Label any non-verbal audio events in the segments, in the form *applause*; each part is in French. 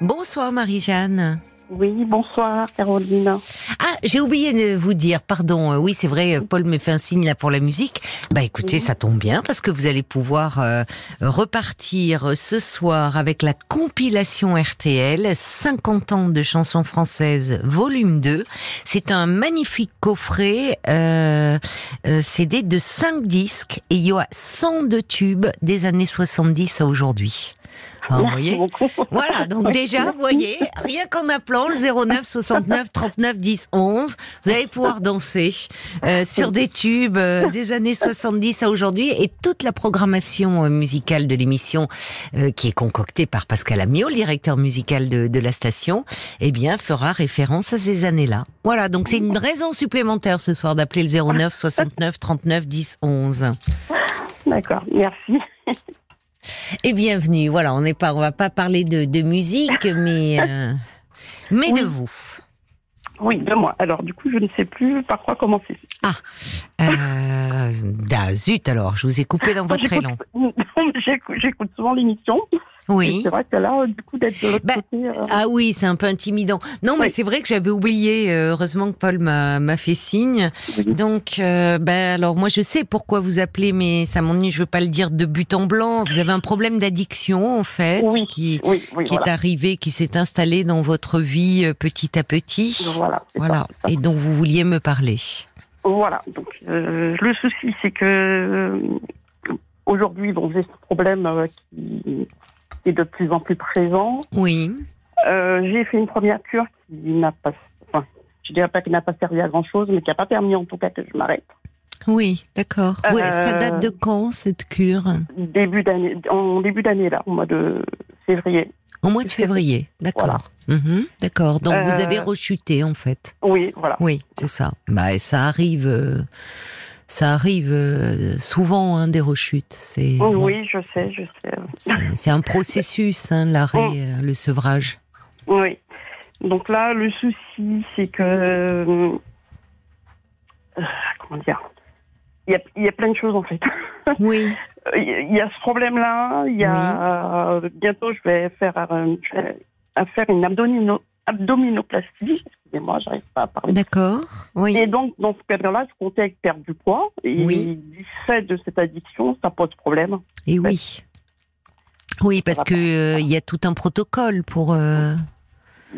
Bonsoir Marie-Jeanne. Oui, bonsoir Caroline. Ah, j'ai oublié de vous dire, pardon. euh, Oui, c'est vrai, Paul me fait un signe là pour la musique. Bah écoutez, Oui. ça tombe bien parce que vous allez pouvoir euh, repartir ce soir avec la compilation RTL 50 ans de chansons françaises volume 2. C'est un magnifique coffret euh, euh, CD de 5 disques et il y a 102 tubes des années 70 à aujourd'hui. Alors, vous Merci voyez beaucoup. *laughs* voilà, donc *laughs* déjà, vous voyez, rien qu'en appelant le 09 69 39 10 11, vous allez pouvoir danser euh, sur des tubes euh, des années 70 à aujourd'hui et toute la programmation euh, musicale de l'émission qui est concoctée par Pascal Amiot, le directeur musical de, de la station, eh bien, fera référence à ces années-là. Voilà, donc c'est une raison supplémentaire ce soir d'appeler le 09 69 39 10 11. D'accord, merci. Et bienvenue. Voilà, on n'est pas, on va pas parler de, de musique, mais euh, mais de vous. Oui, de moi. Alors, du coup, je ne sais plus par quoi commencer. Euh, *laughs* ah, zut alors, je vous ai coupé dans votre élan. *laughs* J'écoute souvent l'émission. Oui. C'est vrai que là, du coup, d'être de l'autre Bah, côté. euh, Ah oui, c'est un peu intimidant. Non, mais c'est vrai que j'avais oublié. euh, heureusement que Paul m'a fait signe. oui. Donc, euh, ben alors moi je sais pourquoi vous appelez, mais ça m'ennuie. Je veux pas le dire de but en blanc. Vous avez un problème d'addiction en fait, Oui. qui est arrivé, qui s'est installé dans votre vie euh, petit à petit. Voilà. ça, Et ça. donc vous vouliez me parler. Voilà. Donc, euh, le souci, c'est que aujourd'hui, bon, j'ai ce problème euh, qui est de plus en plus présent. Oui. Euh, j'ai fait une première cure qui n'a pas, enfin, je dirais pas qu'il n'a pas servi à grand chose, mais qui n'a pas permis en tout cas que je m'arrête. Oui, d'accord. Ouais, ça Euh, date de quand cette cure? Début d'année, en début d'année là, au mois de février. Au mois de février, *laughs* d'accord. Mhm, d'accord. Donc vous Euh, avez rechuté en fait. Oui, voilà. Oui, c'est ça. Bah et ça arrive, euh, ça arrive euh, souvent hein, des rechutes. C'est Oui, je sais, je sais. c'est- un processus, hein, l'arrêt, Oh. euh, le sevrage. Oui. Donc là, le souci, c'est que euh, comment dire? Il y, a, il y a plein de choses en fait. *laughs* Oui. Il y a ce problème-là. Il y a euh, bientôt, je vais faire, euh, je vais faire une abdomino, abdominoplastie. Excusez-moi, j'arrive pas à parler. D'accord. Oui. Et donc, dans ce cadre-là, je comptais perdre du poids. Et Oui. du fait de cette addiction, ça pose problème. Et oui. Oui, parce que euh, il y a tout un protocole pour. euh,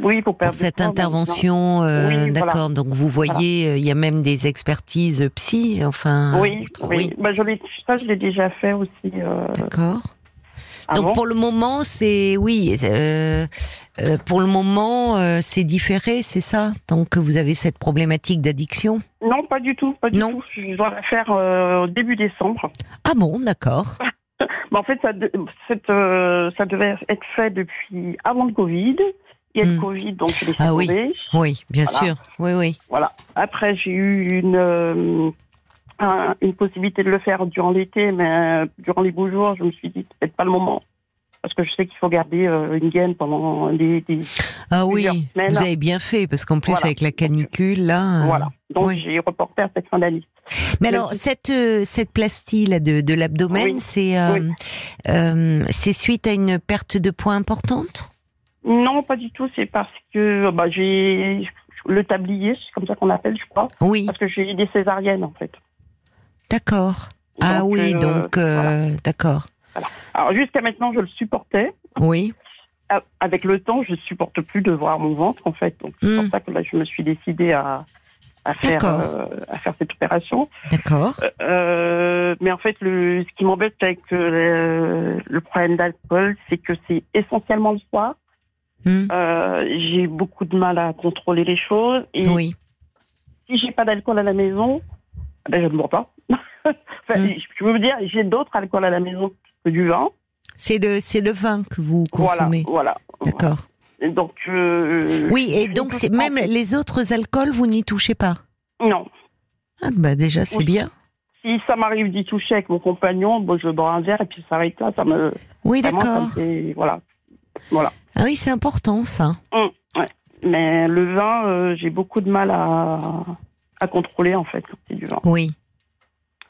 Oui, pour cette intervention, euh, Oui, voilà. d'accord. Donc vous voyez, euh, il y a même des expertises psy, enfin. Oui, oui. Bah, je ça, je l'ai déjà fait aussi euh, D'accord. Avant. Donc pour le moment, c'est oui. euh, euh, pour le moment, euh, c'est différé, c'est ça. Tant que vous avez cette problématique d'addiction? Non, pas du tout, pas du Non. tout. Je dois la faire début décembre. Ah bon, d'accord. Mais *laughs* en fait, ça, de- cette, ça devait être fait depuis avant le Covid. Il y a Hmm. le Covid, donc je l'ai Ah oui. Oui, bien Voilà. sûr. Oui, oui. Voilà. Après, j'ai eu une, un- une possibilité de le faire durant l'été, mais euh, durant les beaux jours, je me suis dit c'est peut-être pas le moment. Parce que je sais qu'il faut garder euh, une gaine pendant des. des- Ah oui, semaines. vous avez bien fait parce qu'en plus Voilà. avec la canicule là. euh, Voilà. Donc oui. j'ai reporté à cette fin d'année. Mais Mais- alors cette euh, cette plastie là de de l'abdomen, Oui. c'est Oui. c'est suite à une perte de poids importante? Non, pas du tout. C'est parce que bah, j'ai le tablier, c'est comme ça qu'on appelle, je crois. Oui, Parce que j'ai eu des césariennes, en fait. D'accord. Ah Donc, oui, euh, donc euh, d'accord. Alors jusqu'à maintenant, je le supportais. Oui. A- Avec le temps, je supporte plus de voir mon ventre, en fait. Donc c'est Hmm. pour ça que là, je me suis décidée à, à faire euh, à faire cette opération. D'accord. Euh, mais en fait, le, ce qui m'embête avec euh, le, le problème d'alcool, c'est que c'est essentiellement le soir. Hmm. Euh, j'ai beaucoup de mal à contrôler les choses et Oui. si j'ai pas d'alcool à la maison, ben je ne bois pas. *laughs* enfin, Mm. Je veux dire, j'ai d'autres alcools à la maison que du vin. C'est le c'est le vin que vous consommez. voilà. D'accord. Donc, euh, Oui, et donc c'est même les autres alcools, vous n'y touchez pas? Non. Ah bah déjà c'est Oui. bien. Si ça m'arrive d'y toucher avec mon compagnon, bon, je bois un verre et puis ça s'arrête là. Ça me, Oui, d'accord. voilà. Voilà. Ah oui, c'est important ça. Mais le vin, euh, j'ai beaucoup de mal à, à contrôler en fait quand c'est du vin. Oui.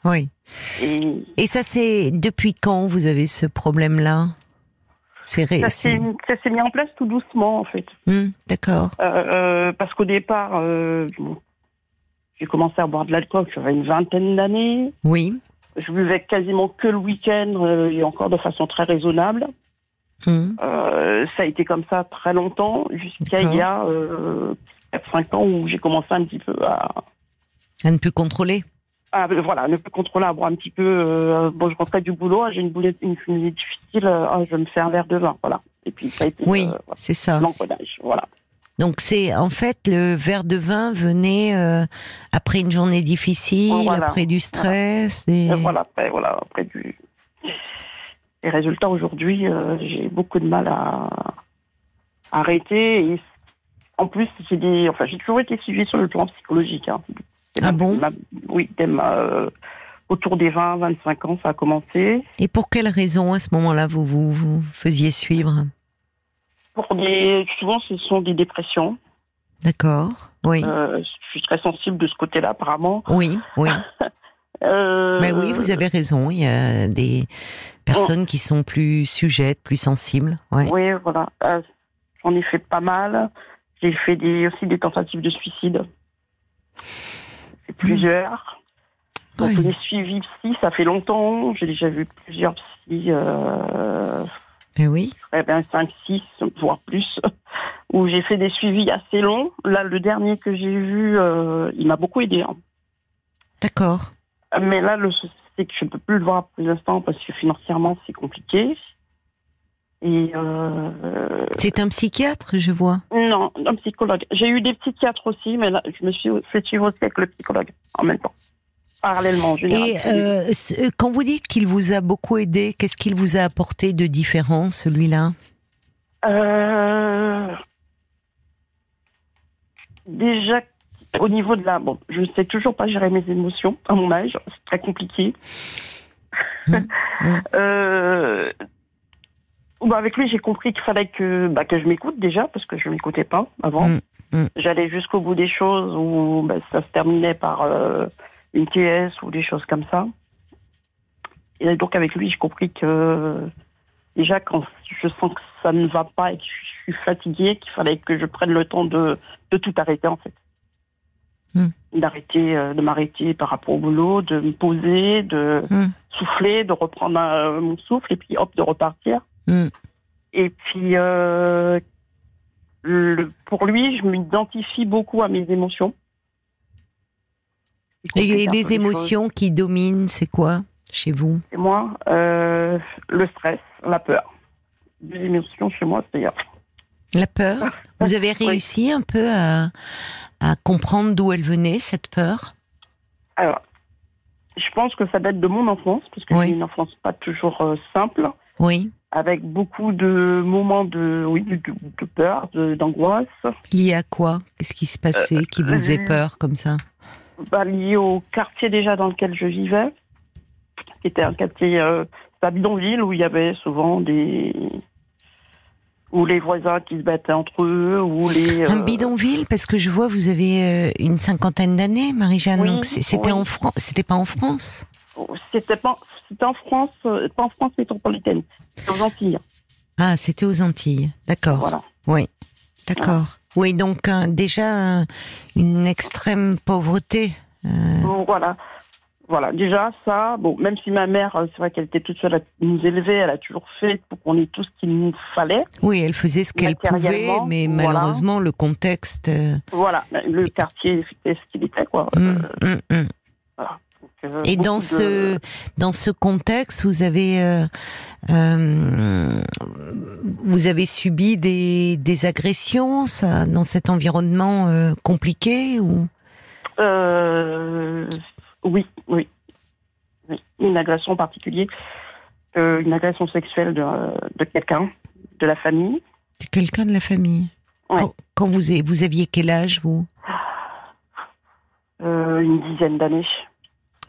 Oui. Et Et ça c'est depuis quand vous avez ce problème-là? Ça s'est mis en place tout doucement, en fait. Hmm, D'accord. Euh, euh, parce qu'au départ, euh, j'ai commencé à boire de l'alcool, j'avais une vingtaine d'années. Oui. Je buvais quasiment que le week-end et encore de façon très raisonnable. Hmm. Ça a été comme ça très longtemps, jusqu'à il y a euh, 4-5 ans où j'ai commencé un petit peu à, À ne plus contrôler. À, voilà, ne plus boire un petit peu. euh, bon, je rentrais du boulot, ah, j'ai une boulette, une journée difficile, euh, ah, je me fais un verre de vin, voilà. Et puis ça a été Oui, euh, voilà, c'est ça. l'encodage, voilà. Donc c'est en fait le verre de vin venait euh, après une journée difficile, Voilà. après du stress. Et... Et voilà, après, voilà, après du. Les résultats aujourd'hui, euh, j'ai beaucoup de mal à, à arrêter. Et en plus, j'ai des, enfin, j'ai toujours été suivie sur le plan psychologique. hein. Ah bon ma- Oui, dès ma- euh, autour des 20, 25 ans, ça a commencé. Et pour quelle raison à ce moment-là vous vous, vous faisiez suivre Pour des, souvent, ce sont des dépressions. D'accord. Oui. Euh, je suis très sensible de ce côté-là, apparemment. Oui, oui. *laughs* Euh, Mais oui, vous avez raison. Il y a des personnes qui sont plus sujettes, plus sensibles. Ouais. Oui, voilà. Euh, J'en ai fait pas mal. J'ai fait des, aussi des tentatives de suicide. Plusieurs. Donc Ouais. les suivis psy, ça fait longtemps. J'ai déjà vu plusieurs psy, euh, Mais oui. eh ben 5, 6, voire plus, *laughs* où j'ai fait des suivis assez longs. Là, le dernier que j'ai vu, euh, il m'a beaucoup aidé. hein. D'accord. Mais là, le souci, c'est que je ne peux plus le voir pour l'instant parce que financièrement, c'est compliqué. Euh, C'est un psychiatre, je vois. Non, un psychologue. J'ai eu des psychiatres aussi, mais là, je me suis fait suivre aussi avec le psychologue en même temps, parallèlement. Et euh, ce- quand vous dites qu'il vous a beaucoup aidé, qu'est-ce qu'il vous a apporté de différent, celui-là? Euh, Déjà, au niveau de la... Bon, je ne sais toujours pas gérer mes émotions à mon âge, c'est très compliqué. Mm, mm. *laughs* Euh, bah, avec lui, j'ai compris qu'il fallait que, bah, que je m'écoute déjà, parce que je ne m'écoutais pas avant. Mm, mm. J'allais jusqu'au bout des choses où bah, ça se terminait par euh, une TS ou des choses comme ça. Et donc avec lui, j'ai compris que déjà quand je sens que ça ne va pas et que je suis fatiguée, qu'il fallait que je prenne le temps de, de tout arrêter en fait. Hmm. D'arrêter, euh, de m'arrêter par rapport au boulot, de me poser, de souffler, de reprendre euh, mon souffle et puis hop, de repartir. Mm. Et puis, euh, le- pour lui, je m'identifie beaucoup à mes émotions. Et les émotions qui dominent, c'est quoi chez vous? Et moi, euh, le stress, la peur. Deux émotions chez moi, c'est La peur? Vous avez *laughs* Oui. réussi un peu à, à comprendre d'où elle venait, cette peur? Alors, je pense que ça date de mon enfance, parce que Oui. j'ai une enfance pas toujours euh, simple, Oui. avec beaucoup de moments de, oui, de, peur, d'angoisse, Lié à quoi? Qu'est-ce qui se passait qui vous faisait euh, peur comme ça? Bah, liées au quartier déjà dans lequel je vivais, qui était un quartier, euh, bidonville où il y avait souvent des, où les voisins qui se battaient entre eux, ou les. Un euh, bidonville? Parce que je vois, vous avez euh, une cinquantaine d'années, Marie-Jeanne. Oui, donc c'était oui. en France. C'était pas en France? C'était pas, c'était en France, euh, pas en France métropolitaine, c'était aux Antilles. Ah, c'était aux Antilles. D'accord. Voilà. Oui. D'accord. Oui, donc euh, déjà une extrême pauvreté. Euh, Voilà. Voilà, déjà ça, bon, même si ma mère, euh, c'est vrai qu'elle était toute seule à nous élever, elle a toujours fait pour qu'on ait tout ce qu'il nous fallait. oui, elle faisait ce qu'elle pouvait, mais voilà. malheureusement le contexte. euh, Voilà, le quartier était ce qu'il était, quoi. hum, hum, hum. Euh, Et dans de- ce dans ce contexte, vous avez euh, euh, vous avez subi des, des agressions, ça, dans cet environnement euh, compliqué ou? Oui, oui, oui. Une agression en particulier, une agression sexuelle de, de quelqu'un, de la famille. de quelqu'un de la famille Ouais. quand, quand vous vous aviez quel âge vous? Une dizaine d'années.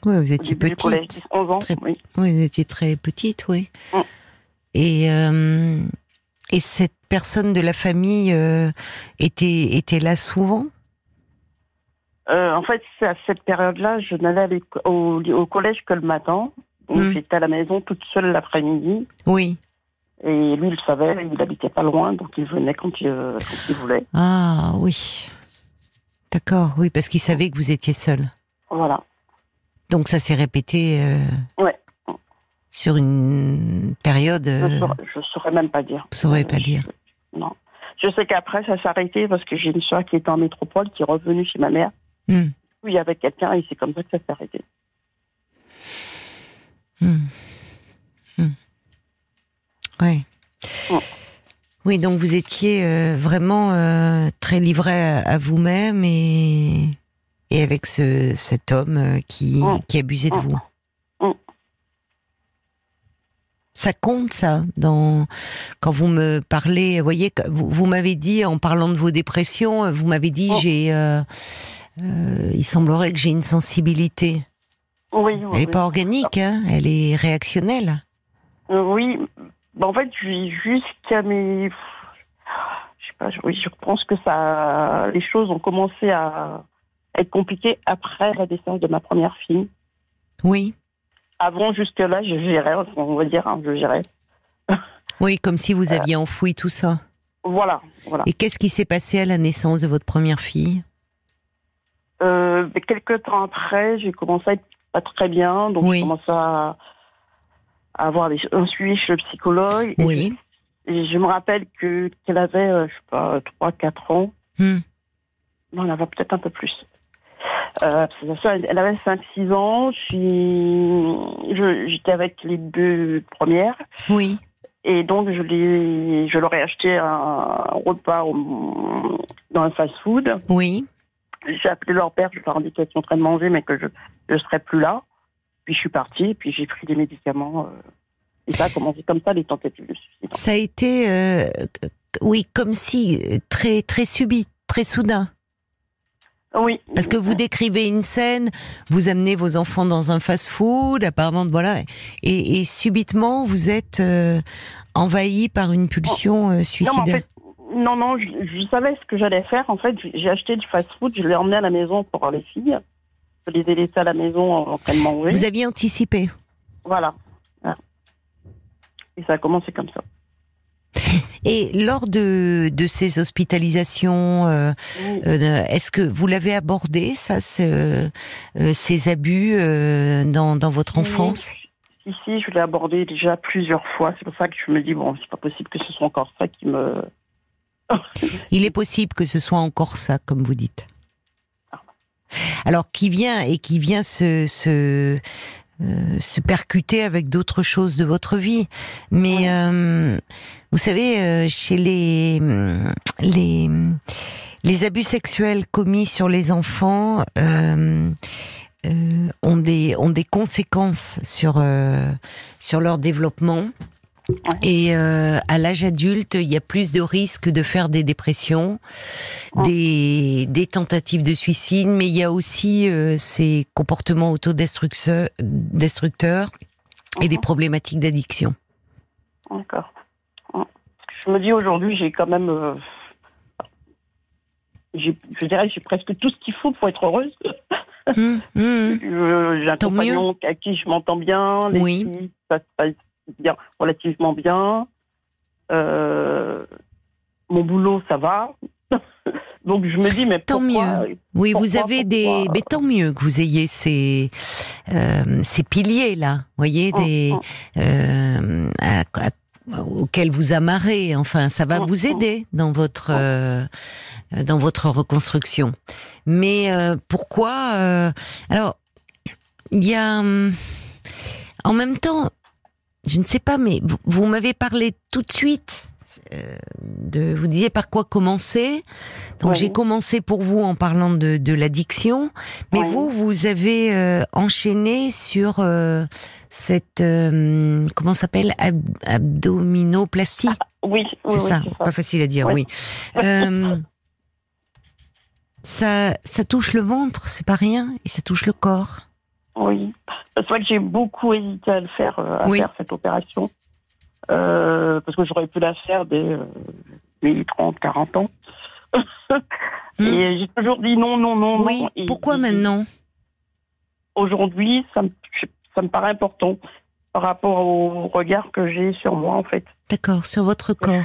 Oui, vous étiez collège, petite. 11 ans. Très- Oui. Oui, vous étiez très petite, oui. Mm. Et euh, et cette personne de la famille euh, était était là souvent? Euh, en fait, à cette période-là, je n'allais au, au collège que le matin. Mm. j'étais à la maison toute seule l'après-midi. Oui. Et lui, il le savait, il habitait pas loin, donc il venait quand il, quand il voulait. Ah oui. D'accord, oui, parce qu'il savait que vous étiez seul. Voilà. Donc ça s'est répété euh, Ouais. sur une période. Je euh, saurais, même pas dire. Vous saurez pas Je- dire. Non. Je sais qu'après, ça s'est arrêté parce que j'ai une soeur qui était en métropole, qui est revenue chez ma mère. hmm, Oui, avec quelqu'un, et c'est comme ça que ça s'est arrêté. hmm, hmm. Ouais. Ouais. Oui, donc vous étiez euh, vraiment euh, très livré à, à vous-même et, et avec ce, cet homme euh, qui, Ouais. qui abusait de Ouais. vous. Ouais. Ça compte ça dans quand vous me parlez. Vous voyez, vous, vous m'avez dit en parlant de vos dépressions, euh, vous m'avez dit j'ai. euh, euh, il semblerait que j'ai une sensibilité. Oui, oui. Elle n'est oui. pas organique, hein, elle est réactionnelle. Oui. Bah, en fait, jusqu'à mes. Je sais pas, oui, je pense que ça. Les choses ont commencé à être compliquées après la naissance de ma première fille. Oui, Avant, jusque-là, je gérais, on va dire, hein, je gérais. *laughs* oui, comme si vous aviez enfoui tout ça. Voilà, voilà. Et qu'est-ce qui s'est passé à la naissance de votre première fille? Euh, mais quelques temps après, j'ai commencé à être pas très bien, donc Oui. j'ai commencé à, à avoir des, un suivi chez le psychologue. Oui. et je me rappelle que qu'elle avait, euh, je sais pas, 3-4 ans. Hmm. Non, elle avait peut-être un peu plus. Euh, elle elle avait 5-6 ans. J'étais avec les deux premières. Oui, Et donc, je, je leur ai acheté un repas au- dans un fast-food. oui. J'ai appelé leur père, je leur ai dit qu'elles sont en train de manger, mais que je ne serais plus là. Puis je suis partie, et puis j'ai pris des médicaments. euh, et ça a commencé comme ça, les tentatives de suicide. Ça a été, euh, oui, comme si très très subit, très soudain. Oui. Parce que vous décrivez une scène, vous amenez vos enfants dans un fast-food, apparemment, voilà, et, et subitement vous êtes euh, envahi par une pulsion euh, Non, mais en suicidaire. fait, non, non, je, je savais ce que j'allais faire. En fait, j'ai acheté du fast-food, je l'ai emmené à la maison pour les filles. Je les ai laissées à la maison en train de manger. Vous aviez anticipé. Voilà. Voilà. Et ça a commencé comme ça. Et lors de, de ces hospitalisations, euh, Oui. euh, est-ce que vous l'avez abordé, ça, ce- euh, ces abus dans, dans votre enfance? Ici, je l'ai abordé déjà plusieurs fois. C'est pour ça que je me dis, bon, c'est pas possible que ce soit encore ça qui me. *laughs* Il est possible que ce soit encore ça, comme vous dites. Alors, qui vient et qui vient se, se, euh, se percuter avec d'autres choses de votre vie. Mais euh, vous savez, euh, chez les, les, les abus sexuels commis sur les enfants euh, euh, ont, des, ont des conséquences sur, euh, sur leur développement. Et euh, à l'âge adulte, il y a plus de risques de faire des dépressions, Ouais. des, des tentatives de suicide, mais il y a aussi euh, ces comportements autodestructeurs destructeurs et des Mhm. problématiques d'addiction. D'accord. Je me dis aujourd'hui, j'ai quand même. euh, je dirais que j'ai presque tout ce qu'il faut pour être heureuse. *laughs* J'ai un Tant compagnon à qui je m'entends bien. Les Oui. filles, ça se passe bien, relativement bien. Euh, mon boulot, ça va. *laughs* Donc je me dis, mais Tant pourquoi Oui, vous avez des. Mais tant mieux que vous ayez ces euh, ces piliers là, voyez, des Hum, euh, à- à- auxquels vous amarrez. Enfin, ça va Hum, vous aider dans votre euh, dans votre reconstruction. Mais pourquoi Alors, il y a hum, en même temps, je ne sais pas, mais vous, vous m'avez parlé tout de suite. euh, de, vous disiez par quoi commencer. Donc Oui. j'ai commencé pour vous en parlant de, de l'addiction, mais Oui. vous, vous avez euh, enchaîné sur euh, cette euh, comment s'appelle Ab- abdominoplastie? Oui, oui, c'est ça, ça. pas facile à dire, oui. Euh, *laughs* ça, ça touche le ventre, c'est pas rien, et ça touche le corps. Oui. C'est vrai que j'ai beaucoup hésité à le faire, euh, à Oui. faire cette opération. Euh, parce que j'aurais pu la faire dès euh, mes 30, 40 ans. *laughs* Et j'ai toujours dit non, non, non, Hmm. Oui. non. Et- Pourquoi et- maintenant? Aujourd'hui, ça me, ça me paraît important. par rapport au regard que j'ai sur moi, en fait. D'accord, sur votre corps.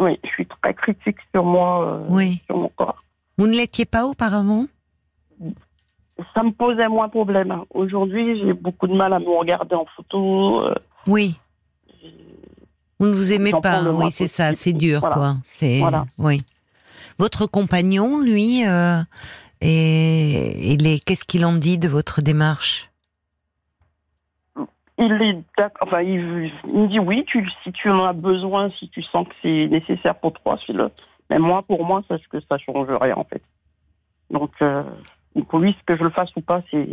oui, je suis très critique sur moi, euh, oui. sur mon corps. Vous ne l'étiez pas auparavant? Ça me posait moins de problème. Aujourd'hui, j'ai beaucoup de mal à me regarder en photo. euh, Oui. Vous ne vous aimez pas, oui, c'est ça, c'est dur, Voilà. quoi. C'est Voilà. oui. Votre compagnon, lui, euh, et il est, qu'est-ce qu'il en dit de votre démarche? Il est enfin, il, il me dit oui, tu, si tu en as besoin, si tu sens que c'est nécessaire pour toi, fais-le. Mais moi, pour moi, sache que ça change rien, en fait. Donc, euh, pour lui, ce que je le fasse ou pas, c'est.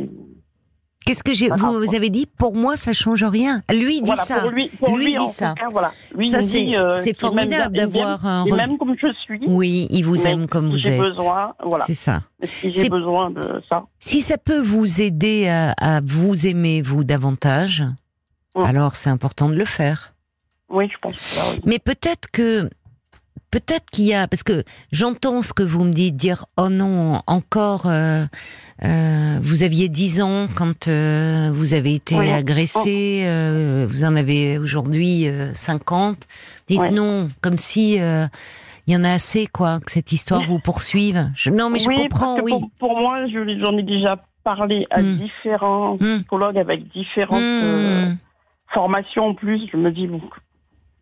Qu'est-ce que j'ai vous, avez dit Pour moi, ça change rien. Lui il dit voilà, ça. pour lui, pour Lui lui, dit ça. cas, voilà. Lui, ça il me c'est euh, m'aime formidable il m'aime- d'avoir un. Et re- même comme je suis, Oui, il vous aime comme si vous êtes. besoin, voilà. C'est ça. Si j'ai besoin de ça. Si ça peut vous aider à, à vous aimer vous davantage, alors c'est important de le faire. Oui, je pense que ça, oui. Mais peut-être que peut-être qu'il y a parce que j'entends ce que vous me dites dire oh non encore euh, euh, vous aviez 10 ans quand euh, vous avez été agressé vous en avez aujourd'hui euh, 50 dites Ouais. non comme si il y en a assez quoi que cette histoire vous poursuive Je- non mais je comprends oui pour, pour moi, je- j'en ai déjà parlé à Mm. différents Mm. psychologues avec différentes Hmm. formations en plus. Je me dis, bon,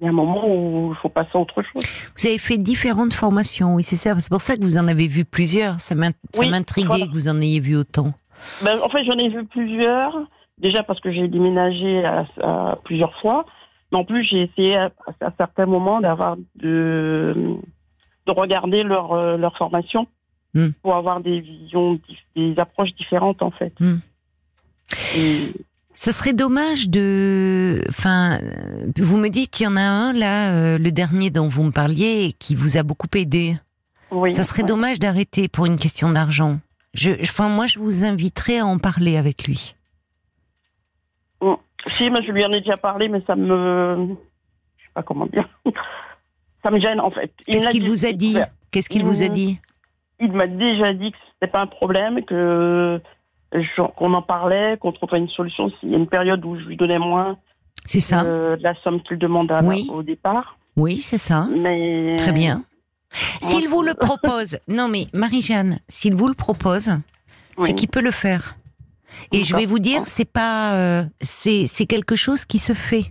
il y a un moment où il faut passer à autre chose. Vous avez fait différentes formations, oui, c'est ça. C'est pour ça que vous en avez vu plusieurs. Ça Oui, m'intriguait voilà. que vous en ayez vu autant. Ben, en fait, j'en ai vu plusieurs. Déjà parce que j'ai déménagé à, à plusieurs fois. Mais en plus, j'ai essayé à, à certains moments d'avoir de, de regarder leur, euh, leur formation Mm. pour avoir des visions, des approches différentes en fait. Mm. Et- Ça serait dommage de. Enfin, vous me dites, il y en a un là, euh, le dernier dont vous me parliez, qui vous a beaucoup aidé. oui, Ça serait ouais. dommage d'arrêter pour une question d'argent. Je, enfin, moi, je vous inviterais à en parler avec lui. Si, mais je lui en ai déjà parlé, mais ça me. Je sais pas comment dire. *laughs* Ça me gêne en fait. Qu'est-ce qu'il vous a dit Qu'est-ce qu'il vous a dit? Il m'a déjà dit que c'était pas un problème, que qu'on en parlait, qu'on trouverait une solution s'il y a une période où je lui donnais moins C'est ça euh, de la somme qu'il demandait à Oui. au départ. Oui, c'est ça. Mais Très bien. S'il vous le *laughs* propose, non mais Marie-Jeanne, s'il vous le propose, c'est qu'il peut le faire. Et je vais vous dire, c'est pas, euh, c'est c'est quelque chose qui se fait.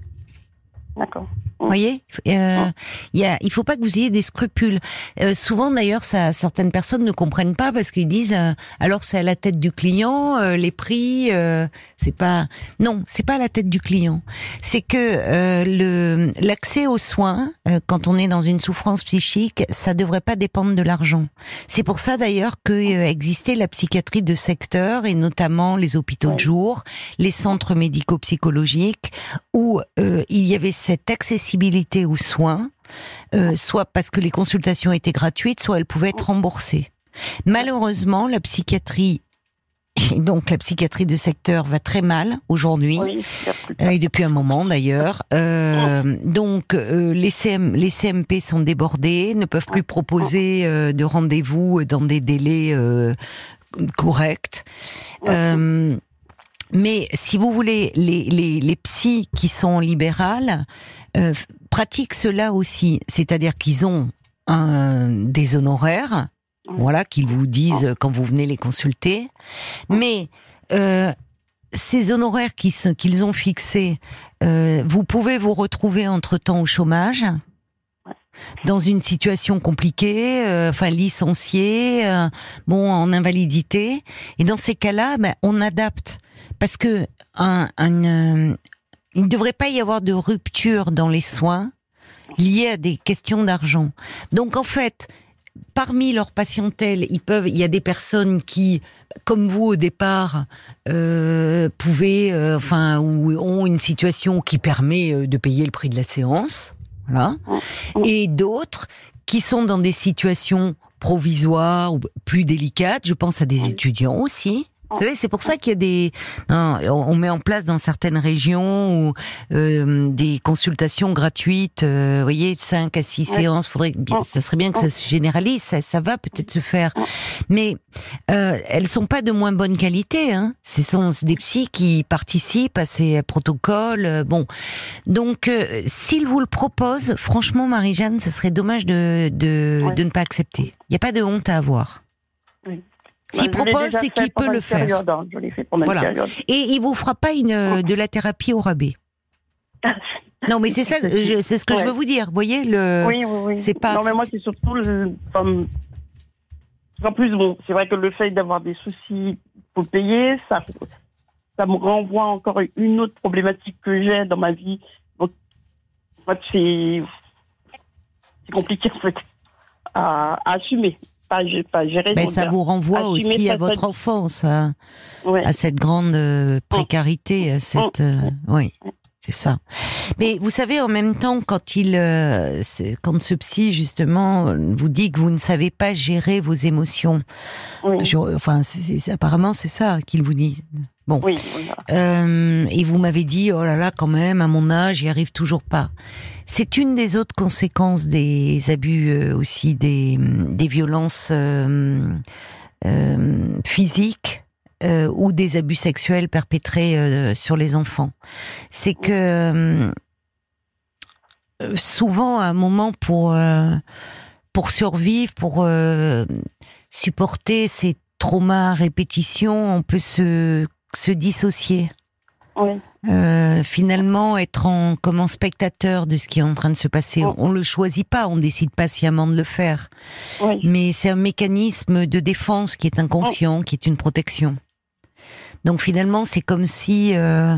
D'accord. Vous voyez, euh, il y a, il faut pas que vous ayez des scrupules. Euh, souvent d'ailleurs, ça, certaines personnes ne comprennent pas parce qu'ils disent, euh, alors c'est à la tête du client, euh, les prix, c'est pas, non, c'est pas à la tête du client. C'est que le l'accès aux soins, quand on est dans une souffrance psychique, ça devrait pas dépendre de l'argent. C'est pour ça d'ailleurs que existait la psychiatrie de secteur et notamment les hôpitaux de jour, les centres médico-psychologiques où il y avait cette accessibilité aux soins, euh, soit parce que les consultations étaient gratuites, soit elles pouvaient être remboursées. Malheureusement, la psychiatrie, et *laughs* donc la psychiatrie de secteur va très mal aujourd'hui. Oui, Euh, et depuis un moment d'ailleurs. Euh, donc euh, les, CM, les CMP sont débordés, ne peuvent plus proposer de rendez-vous dans des délais corrects. Mais si vous voulez, les, les, les psys qui sont libérales euh, pratiquent cela aussi, c'est-à-dire qu'ils ont un, des honoraires, voilà, qu'ils vous disent quand vous venez les consulter, mais euh, ces honoraires qu'ils ont fixés, euh, vous pouvez vous retrouver entre-temps au chômage, dans une situation compliquée, euh, enfin licencié, euh, bon en invalidité, et dans ces cas-là, ben, on adapte. Parce que un, un, euh, il ne devrait pas y avoir de rupture dans les soins liés à des questions d'argent. Donc en fait, parmi leur patientèle, ils peuvent, il y a des personnes qui, comme vous au départ, euh, pouvaient, euh, enfin, ou ont une situation qui permet euh, de payer le prix de la séance, voilà, et d'autres qui sont dans des situations provisoires ou plus délicates. Je pense à des étudiants aussi Vous savez, c'est pour ça qu'il y a des, on met en place dans certaines régions euh, des consultations gratuites. euh, vous voyez, 5 à 6 Ouais. séances. Faudrait, Ouais. ça serait bien que ça se généralise. Ça, ça va peut-être se faire, mais euh, elles sont pas de moins bonne qualité. Hein. Ce sont des psys qui participent à ces protocoles. euh, Bon, donc euh, s'ils vous le proposent, franchement, Marie-Jeanne, ce serait dommage de de, Ouais. de ne pas accepter. Il n'y a pas de honte à avoir. S'il Bah, propose, c'est qu'il peut le faire. période, hein. Je l'ai fait pendant Voilà. une période. Et il vous fera pas une euh, de la thérapie au rabais. Non, mais c'est ça, *laughs* c'est ce que je veux vous dire. Vous voyez le. oui, oui, oui. c'est pas- Non, mais moi, c'est surtout le. En plus, bon, c'est vrai que le fait d'avoir des soucis pour payer, ça, ça me renvoie encore une autre problématique que j'ai dans ma vie. Donc, en fait, c'est. C'est compliqué, en fait, à, à assumer. Pas, pas donc, ça vous renvoie aussi à votre enfance, à, ouais. à cette grande euh, précarité, à cette. euh, oui, c'est ça. Mais vous savez, en même temps, quand il, euh, ce- quand ce psy justement vous dit que vous ne savez pas gérer vos émotions, oui. je- enfin, apparemment c'est ça qu'il vous dit. Bon. Oui. Euh, et vous m'avez dit, oh là là, quand même, à mon âge, j'y arrive toujours pas. C'est une des autres conséquences des abus euh, aussi, des, des violences euh, physiques ou des abus sexuels perpétrés sur les enfants. C'est que souvent, à un moment, pour, pour survivre, pour supporter ces traumas à répétition, on peut se se dissocier. Oui. Euh, finalement, être en, comme en spectateur de ce qui est en train de se passer. On le choisit pas, on décide patiemment de le faire. Oui. Mais c'est un mécanisme de défense qui est inconscient, qui est une protection. Donc finalement, c'est comme si euh,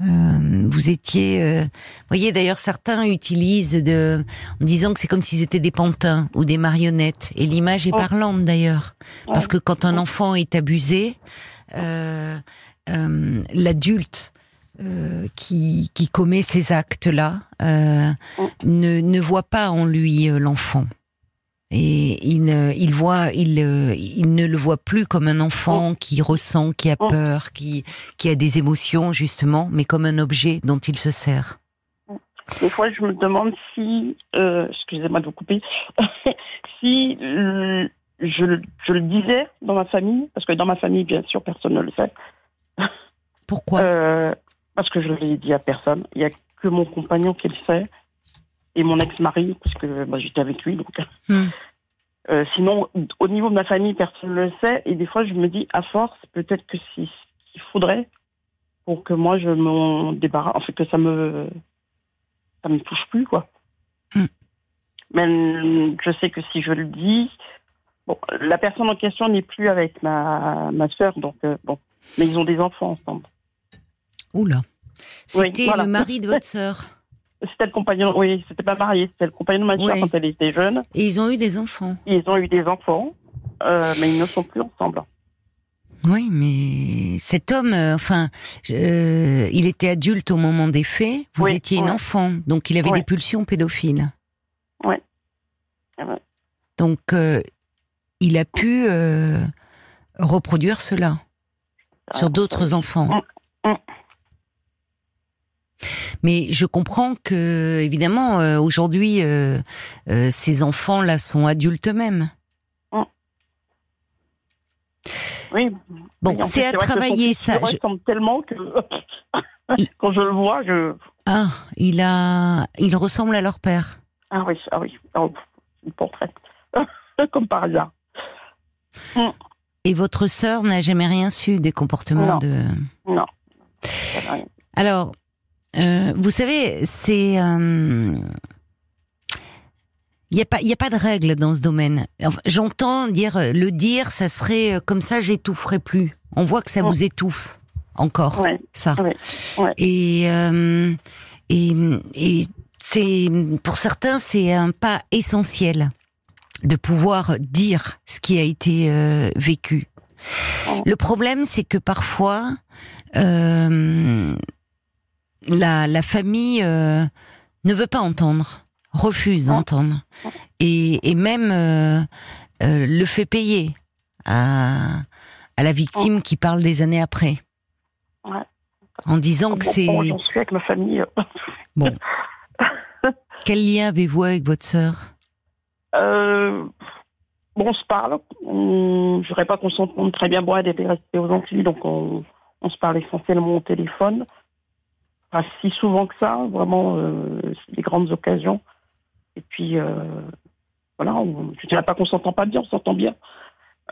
euh, vous étiez. euh, vous voyez, d'ailleurs, certains utilisent de, en disant que c'est comme s'ils étaient des pantins ou des marionnettes. Et l'image est parlante d'ailleurs, parce que quand un enfant est abusé, l'adulte euh, qui, qui commet ces actes-là euh, ne, ne voit pas en lui euh, l'enfant. Et il, ne- il voit, il, euh, il ne le voit plus comme un enfant qui ressent, qui a Mm. peur, qui, qui a des émotions justement, mais comme un objet dont il se sert. Des fois, je me demande si, euh, excusez-moi de vous couper, *laughs* si euh, je, le- je le disais dans ma famille, parce que dans ma famille, bien sûr, personne ne le sait, Pourquoi? Euh, parce que je ne l'ai dit à personne. Il n'y a que mon compagnon qui le sait et mon ex-mari, parce que bah, j'étais avec lui. Donc, Hmm. Euh, sinon, au niveau de ma famille, personne ne le sait. Et des fois, je me dis, à force, peut-être que si, il faudrait pour que moi, je m'en débarrasse, en fait, que ça me, ça me touche plus, quoi. Hmm. Mais je sais que si je le dis, bon, la personne en question n'est plus avec ma, ma soeur, donc euh, bon. Mais ils ont des enfants ensemble. Oula. Oui, C'était voilà. le mari de votre *laughs* sœur. C'était le compagnon, oui, c'était pas marié, c'était le compagnon de ma soeur Oui. quand elle était jeune. Et ils ont eu des enfants. Ils ont eu des enfants, euh, mais ils ne sont plus ensemble. Oui, mais cet homme, euh, enfin, euh, il était adulte au moment des faits. Vous Oui, étiez une enfant, donc il avait Ouais. des pulsions pédophiles. Ouais. Ouais. Donc, il a pu euh, reproduire cela sur Ah, d'autres enfants. Mm, mm. Mais je comprends que, évidemment, euh, aujourd'hui, euh, euh, ces enfants-là sont adultes eux-mêmes. Oui. Bon, Oui, en c'est à travailler ça. Je- ressemble tellement que Il- *laughs* quand je le vois, je. Ah, il a, il ressemble à leur père. Ah oui, ah oui. Oh, une portrait. *laughs* Comme par hasard. Et votre sœur n'a jamais rien su des comportements Non. de. Non. Alors, euh, vous savez, c'est. euh, Il n'y a, pas- il y a pas de règle dans ce domaine. Enfin, J'entends dire, euh, le dire, ça serait euh, comme ça, j'étoufferai plus. On voit que ça vous étouffe encore, Ouais. ça. Ouais. Ouais. Et, euh, et, et c'est pour certains, c'est un pas essentiel de pouvoir dire ce qui a été euh, vécu. Le problème, c'est que parfois, euh, la, la famille euh, ne veut pas entendre, refuse d'entendre, et, et même le fait payer à, à la victime qui parle des années après. Ouais. En disant que c'est. bon, J'en suis avec ma famille. Bon. *laughs* Quel lien avez-vous avec votre sœur? Euh, bon, on se parle. On- Je dirais pas qu'on s'entende très bien. Bon, elle était restée aux Antilles, donc on, on se parle essentiellement au téléphone. Pas si souvent que ça, vraiment, euh, c'est des grandes occasions. Et puis, euh, voilà, on, je dirais pas qu'on s'entend pas bien, on s'entend bien.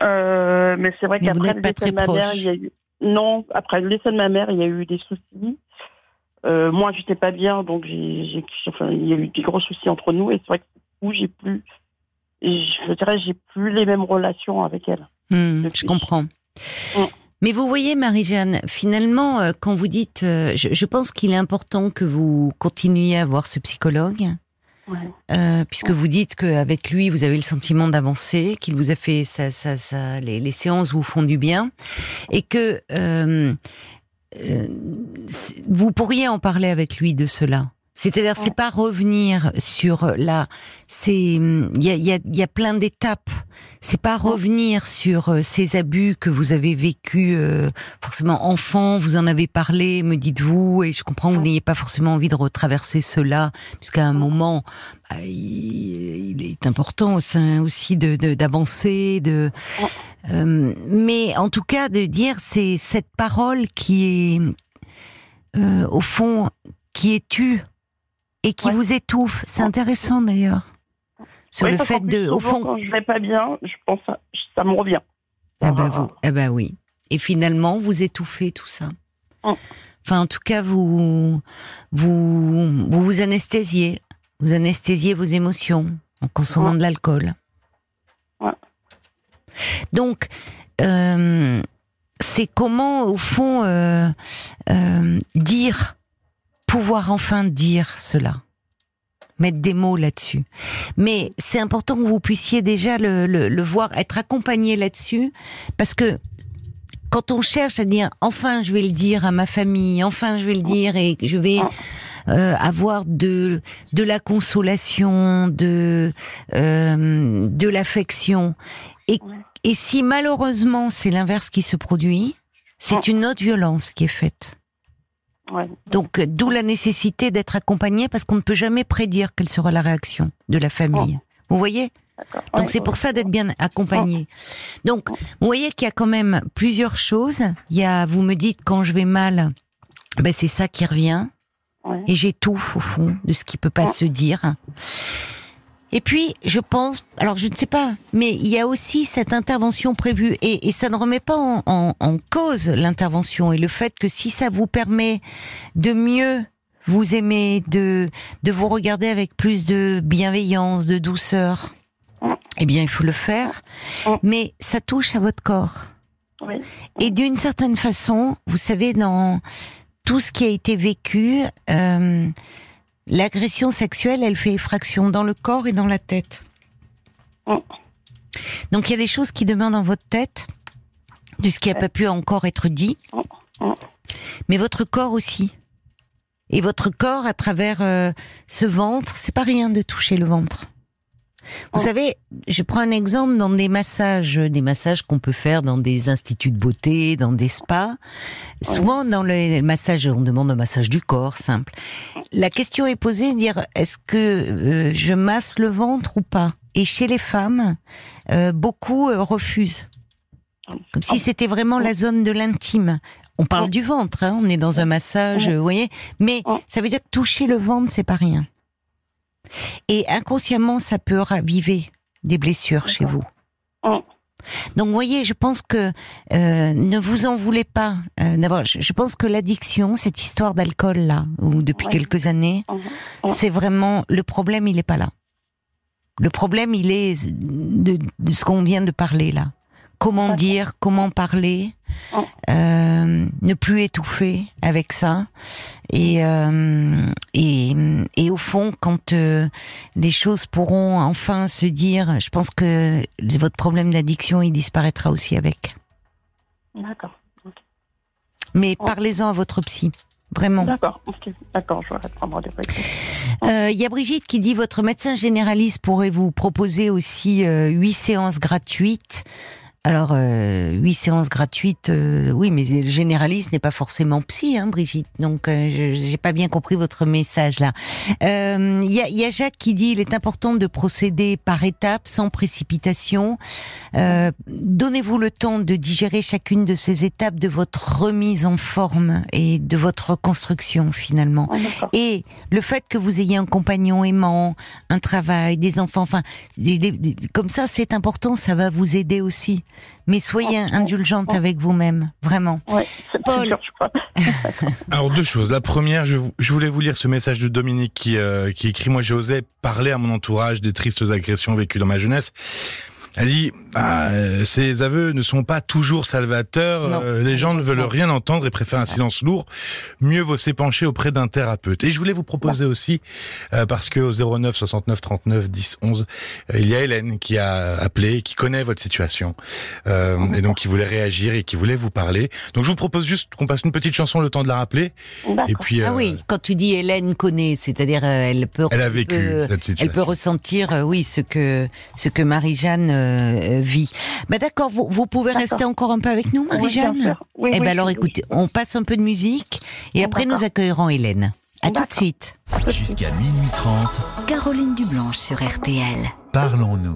Euh, mais c'est vrai qu'après le décès de ma mère, il y a eu. Non, après le décès de ma mère, il y a eu des soucis. Euh, moi, j'étais pas bien, donc j'ai, enfin, il y a eu des gros soucis entre nous, et c'est vrai que où j'ai plus, je dirais, j'ai plus les mêmes relations avec elle. Hmm. Je comprends. Mm. Mais vous voyez, Marie-Jeanne, finalement, euh, quand vous dites, euh, je, je pense qu'il est important que vous continuiez à voir ce psychologue, Ouais. euh, puisque vous dites qu'avec lui, vous avez le sentiment d'avancer, qu'il vous a fait ça, ça, ça, les, les séances vous font du bien, et que vous pourriez en parler avec lui de cela. C'est-à-dire, c'est Ouais. pas revenir sur la, c'est, il y a, il y a, y a plein d'étapes. C'est pas revenir sur euh, ces abus que vous avez vécus, euh, forcément enfant, vous en avez parlé, me dites-vous, et je comprends que vous n'ayez pas forcément envie de retraverser cela, puisqu'à un moment, bah, il, il est important au sein aussi de de- d'avancer, de, euh, mais en tout cas de dire c'est cette parole qui est euh, au fond qui est tue et qui Ouais. vous étouffe. C'est intéressant d'ailleurs sur le fait de, au fond, quand je vais pas bien, je pense, à- ça me revient. Ah bah vous, ah bah oui. Et finalement, vous étouffez tout ça. Mm. Enfin, en tout cas, vous, vous, vous vous anesthésiez. Vous anesthésiez vos émotions en consommant Ouais. de l'alcool. Ouais. Donc, euh, c'est comment, au fond, euh, euh, dire, pouvoir enfin dire cela mettre des mots là-dessus. Mais c'est important que vous puissiez déjà le, le, le voir, être accompagné là-dessus, parce que quand on cherche à dire enfin je vais le dire à ma famille, enfin je vais le dire et je vais euh, avoir de de la consolation, de euh, de l'affection, et et si malheureusement c'est l'inverse qui se produit, c'est une autre violence qui est faite. Ouais. Donc, euh, d'où la nécessité d'être accompagné parce qu'on ne peut jamais prédire quelle sera la réaction de la famille. Vous voyez. Donc, c'est pour ça d'être bien accompagné. Donc, vous voyez qu'il y a quand même plusieurs choses. Il y a, vous me dites, quand je vais mal, ben c'est ça qui revient. Et j'étouffe, au fond, de ce qui peut pas se dire. Et puis, je pense, alors je ne sais pas, mais il y a aussi cette intervention prévue, et, et ça ne remet pas en, en- en cause l'intervention et le fait que si ça vous permet de mieux vous aimer, de, de vous regarder avec plus de bienveillance, de douceur, eh bien, il faut le faire. Mais ça touche à votre corps. Oui. Et d'une certaine façon, vous savez, dans tout ce qui a été vécu, euh, l'agression sexuelle, elle fait effraction dans le corps et dans la tête. Mm. Donc il y a des choses qui demeurent dans votre tête, de ce qui n'a pas pu encore être dit, Mm. Mm. mais votre corps aussi. Et votre corps, à travers euh, ce ventre, c'est pas rien de toucher le ventre. Vous Mm. savez, je prends un exemple dans des massages, des massages qu'on peut faire dans des instituts de beauté, dans des spas. Souvent, dans le massage, on demande un massage du corps simple. La question est posée, dire est-ce que euh, je masse le ventre ou pas? Et chez les femmes, euh, beaucoup euh, refusent. Comme si c'était vraiment la zone de l'intime. On parle Ouais. du ventre, hein, on est dans un massage, vous voyez, mais ça veut dire que toucher le ventre, c'est pas rien. Et inconsciemment, ça peut raviver des blessures chez vous. Ouais. Donc, vous voyez, je pense que euh, ne vous en voulez pas euh, d'avoir. Je, je pense que l'addiction, cette histoire d'alcool là, ou depuis Ouais. quelques années, Mhm. Ouais. c'est vraiment le problème. Il est pas là. Le problème, il est de, de ce qu'on vient de parler là. Comment dire, comment parler. Euh, ne plus étouffer avec ça, et euh, et, et au fond, quand euh, les choses pourront enfin se dire, je pense que votre problème d'addiction, il disparaîtra aussi avec. D'accord. Mais parlez-en à votre psy, vraiment. D'accord. D'accord. Je vais prendre des. Euh, Il y a Brigitte qui dit votre médecin généraliste pourrait vous proposer aussi euh, huit séances gratuites Alors, euh, huit séances gratuites, euh, oui, mais le généraliste n'est pas forcément psy, hein, Brigitte. Donc, euh, je j'ai pas bien compris votre message là. Euh, Il y, a, il y a Jacques qui dit il est important de procéder par étapes, sans précipitation. Euh, Donnez-vous le temps de digérer chacune de ces étapes de votre remise en forme et de votre reconstruction finalement. Et le fait que vous ayez un compagnon aimant, un travail, des enfants, enfin, des- des- des- comme ça, c'est important, ça va vous aider aussi. Mais soyez Oh, indulgente oh. avec vous-même, vraiment. Ouais, Paul. plus dur, je crois. *laughs* Alors deux choses. La première, je, vou- je voulais vous lire ce message de Dominique qui, euh, qui écrit Moi, j'osais parler à mon entourage des tristes agressions vécues dans ma jeunesse. Elle dit ah, euh, Ces aveux ne sont pas toujours salvateurs. Non, Euh, les gens ne veulent rien entendre et préfèrent un silence lourd. Mieux vaut s'épancher auprès d'un thérapeute. Et je voulais vous proposer aussi, euh, parce que au 09 69 39 10 11, euh, il y a Hélène qui a appelé, qui connaît votre situation, euh, et donc qui voulait réagir et qui voulait vous parler. Donc je vous propose juste qu'on passe une petite chanson le temps de la rappeler. Et puis, Ah euh, oui, quand tu dis Hélène connaît, c'est-à-dire euh, elle peut, elle a vécu cette situation. elle peut ressentir, euh, oui, ce que ce que Marie-Jeanne euh, vit. Bah d'accord, vous, vous pouvez rester encore un peu avec nous, Marie-Jeanne. Oui, eh oui, ben alors, oui, écoutez, oui. on passe un peu de musique et après nous accueillerons Hélène. À tout de suite. Jusqu'à minuit 30, Caroline Dublanche sur RTL. parlons-nous.